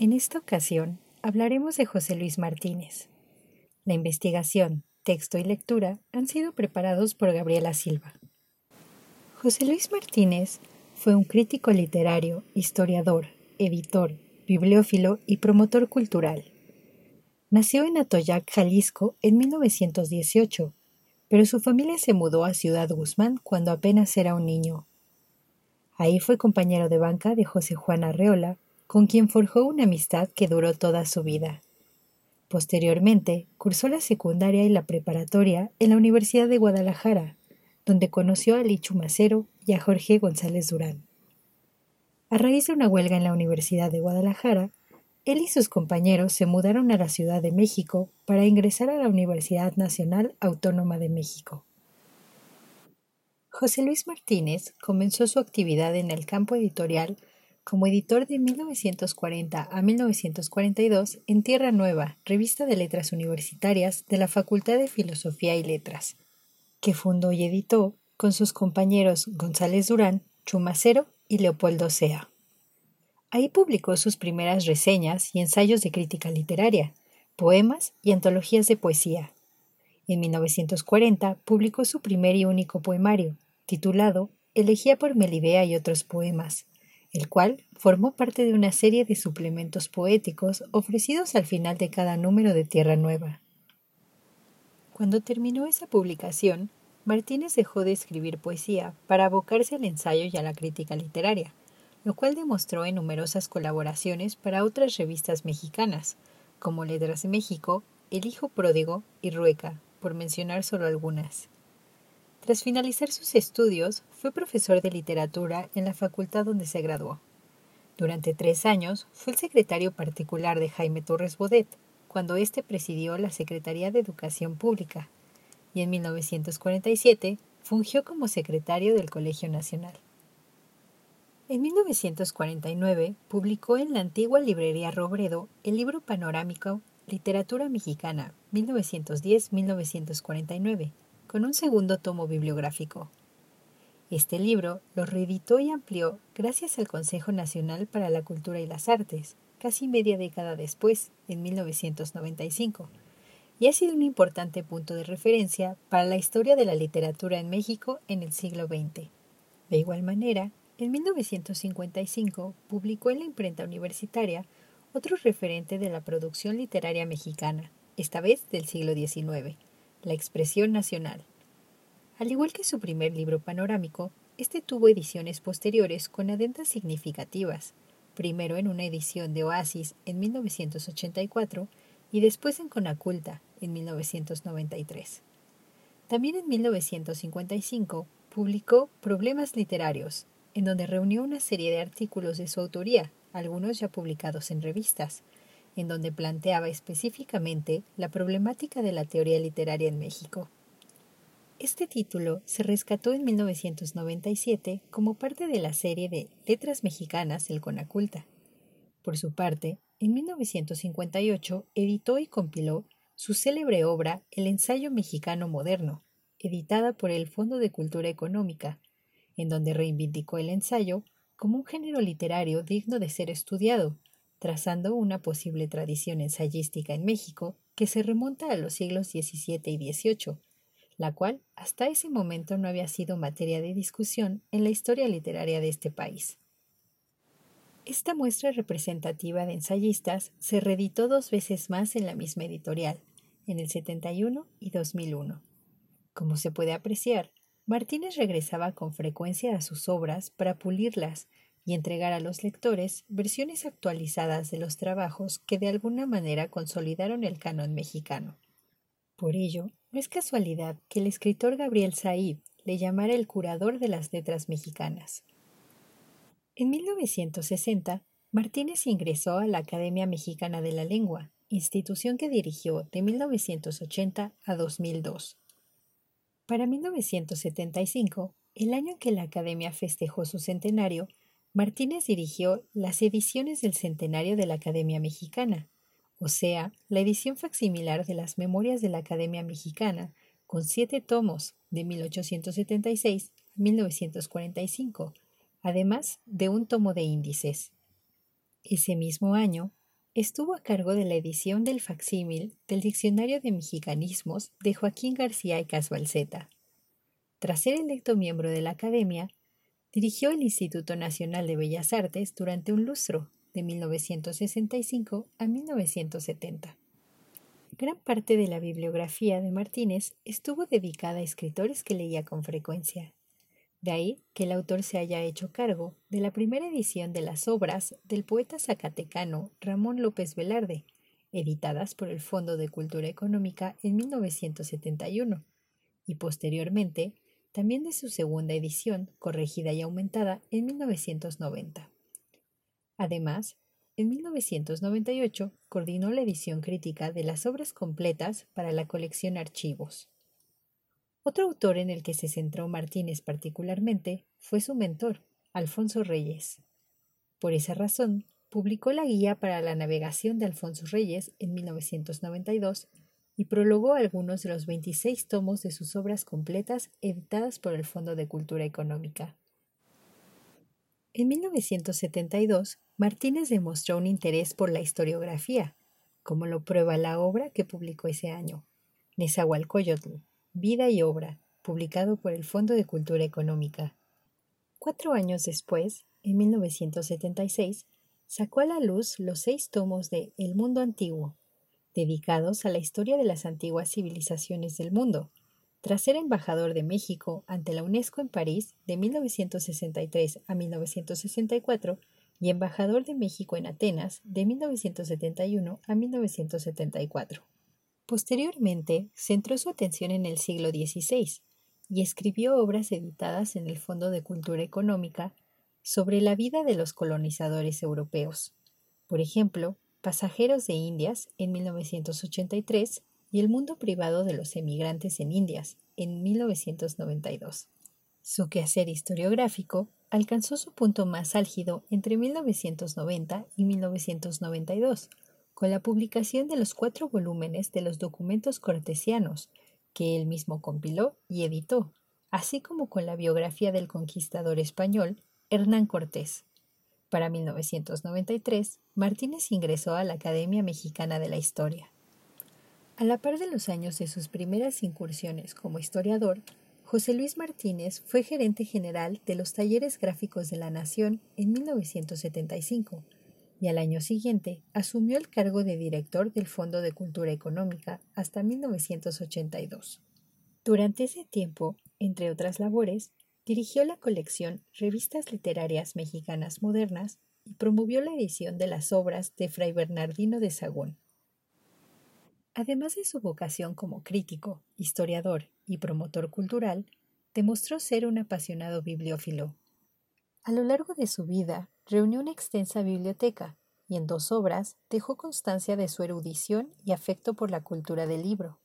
En esta ocasión hablaremos de José Luis Martínez. La investigación, texto y lectura han sido preparados por Gabriela Silva. José Luis Martínez fue un crítico literario, historiador, editor, bibliófilo y promotor cultural. Nació en Atoyac, Jalisco, en 1918, pero su familia se mudó a Ciudad Guzmán cuando apenas era un niño. Ahí fue compañero de banca de José Juan Arreola, con quien forjó una amistad que duró toda su vida. Posteriormente, cursó la secundaria y la preparatoria en la Universidad de Guadalajara, donde conoció a Lichu Macero y a Jorge González Durán. A raíz de una huelga en la Universidad de Guadalajara, él y sus compañeros se mudaron a la Ciudad de México para ingresar a la Universidad Nacional Autónoma de México. José Luis Martínez comenzó su actividad en el campo editorial como editor de 1940 a 1942 en Tierra Nueva, revista de letras universitarias de la Facultad de Filosofía y Letras, que fundó y editó con sus compañeros González Durán, Chumacero y Leopoldo Sea. Ahí publicó sus primeras reseñas y ensayos de crítica literaria, poemas y antologías de poesía. En 1940 publicó su primer y único poemario, titulado Elegía por Melibea y otros poemas, el cual formó parte de una serie de suplementos poéticos ofrecidos al final de cada número de Tierra Nueva. Cuando terminó esa publicación, Martínez dejó de escribir poesía para abocarse al ensayo y a la crítica literaria, lo cual demostró en numerosas colaboraciones para otras revistas mexicanas, como Letras de México, El Hijo Pródigo y Rueca, por mencionar solo algunas. Tras finalizar sus estudios, fue profesor de literatura en la facultad donde se graduó. Durante tres años fue el secretario particular de Jaime Torres Bodet, cuando éste presidió la Secretaría de Educación Pública, y en 1947 fungió como secretario del Colegio Nacional. En 1949 publicó en la antigua librería Robredo el libro panorámico Literatura Mexicana 1910-1949, con un segundo tomo bibliográfico. Este libro lo reeditó y amplió gracias al Consejo Nacional para la Cultura y las Artes, casi media década después, en 1995 y ha sido un importante punto de referencia para la historia de la literatura en México en el siglo XX. De igual manera, en 1955 publicó en la imprenta universitaria otro referente de la producción literaria mexicana, esta vez del siglo XIX, La Expresión Nacional. Al igual que su primer libro panorámico, este tuvo ediciones posteriores con adendas significativas, primero en una edición de Oasis en 1984 y después en Conaculta en 1993. También en 1955 publicó Problemas Literarios, en donde reunió una serie de artículos de su autoría, algunos ya publicados en revistas, en donde planteaba específicamente la problemática de la teoría literaria en México. Este título se rescató en 1997 como parte de la serie de Letras Mexicanas El Conaculta. Por su parte, en 1958 editó y compiló su célebre obra El ensayo mexicano moderno, editada por el Fondo de Cultura Económica, en donde reivindicó el ensayo como un género literario digno de ser estudiado, trazando una posible tradición ensayística en México que se remonta a los siglos XVII y XVIII, la cual hasta ese momento no había sido materia de discusión en la historia literaria de este país. Esta muestra representativa de ensayistas se reeditó dos veces más en la misma editorial, en el 71 y 2001. Como se puede apreciar, Martínez regresaba con frecuencia a sus obras para pulirlas y entregar a los lectores versiones actualizadas de los trabajos que de alguna manera consolidaron el canon mexicano. Por ello, no es casualidad que el escritor Gabriel Said le llamara el curador de las letras mexicanas. En 1960, Martínez ingresó a la Academia Mexicana de la Lengua, institución que dirigió de 1980 a 2002. Para 1975, el año en que la Academia festejó su centenario, Martínez dirigió las ediciones del centenario de la Academia Mexicana, o sea, la edición facsimilar de las Memorias de la Academia Mexicana, con siete tomos, de 1876 a 1945, además de un tomo de índices. Ese mismo año, estuvo a cargo de la edición del facsímil del Diccionario de Mexicanismos de Joaquín García y Casbalceta. Tras ser electo miembro de la Academia, dirigió el Instituto Nacional de Bellas Artes durante un lustro, de 1965 a 1970. Gran parte de la bibliografía de Martínez estuvo dedicada a escritores que leía con frecuencia, de ahí que el autor se haya hecho cargo de la primera edición de las obras del poeta zacatecano Ramón López Velarde, editadas por el Fondo de Cultura Económica en 1971, y posteriormente también de su segunda edición, corregida y aumentada en 1990. Además, en 1998 coordinó la edición crítica de las obras completas para la colección Archivos. Otro autor en el que se centró Martínez particularmente fue su mentor, Alfonso Reyes. Por esa razón, publicó la Guía para la Navegación de Alfonso Reyes en 1992 y prologó algunos de los 26 tomos de sus obras completas editadas por el Fondo de Cultura Económica. En 1972, Martínez demostró un interés por la historiografía, como lo prueba la obra que publicó ese año, Nezahualcóyotl, Vida y Obra, publicado por el Fondo de Cultura Económica. Cuatro años después, en 1976, sacó a la luz los seis tomos de El Mundo Antiguo, dedicados a la historia de las antiguas civilizaciones del mundo, tras ser embajador de México ante la UNESCO en París de 1963 a 1964 y embajador de México en Atenas de 1971 a 1974. Posteriormente, centró su atención en el siglo XVI y escribió obras editadas en el Fondo de Cultura Económica sobre la vida de los colonizadores europeos. Por ejemplo, Pasajeros de Indias en 1983 y El mundo privado de los emigrantes en Indias en 1992. Su quehacer historiográfico alcanzó su punto más álgido entre 1990 y 1992, con la publicación de los cuatro volúmenes de los documentos cortesianos, que él mismo compiló y editó, así como con la biografía del conquistador español Hernán Cortés. Para 1993, Martínez ingresó a la Academia Mexicana de la Historia. A la par de los años de sus primeras incursiones como historiador, José Luis Martínez fue gerente general de los Talleres Gráficos de la Nación en 1975 y al año siguiente asumió el cargo de director del Fondo de Cultura Económica hasta 1982. Durante ese tiempo, entre otras labores, dirigió la colección Revistas Literarias Mexicanas Modernas y promovió la edición de las obras de Fray Bernardino de Sagún. Además de su vocación como crítico, historiador y promotor cultural, demostró ser un apasionado bibliófilo. A lo largo de su vida, reunió una extensa biblioteca y en dos obras dejó constancia de su erudición y afecto por la cultura del libro.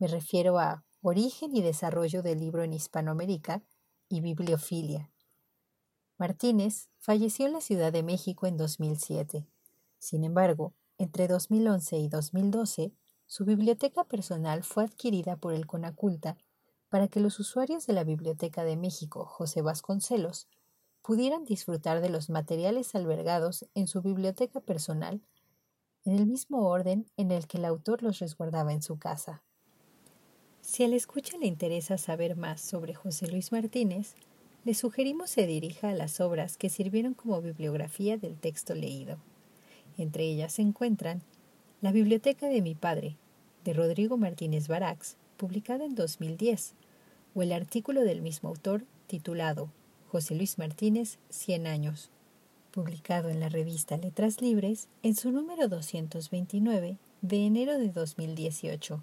Me refiero a Origen y desarrollo del libro en Hispanoamérica y Bibliofilia. Martínez falleció en la Ciudad de México en 2007. Sin embargo, entre 2011 y 2012, su biblioteca personal fue adquirida por el Conaculta para que los usuarios de la Biblioteca de México José Vasconcelos pudieran disfrutar de los materiales albergados en su biblioteca personal en el mismo orden en el que el autor los resguardaba en su casa. Si al escucha le interesa saber más sobre José Luis Martínez, le sugerimos se dirija a las obras que sirvieron como bibliografía del texto leído. Entre ellas se encuentran La Biblioteca de mi Padre, de Rodrigo Martínez Barax, publicada en 2010, o el artículo del mismo autor titulado José Luis Martínez, 100 años, publicado en la revista Letras Libres en su número 229 de enero de 2018.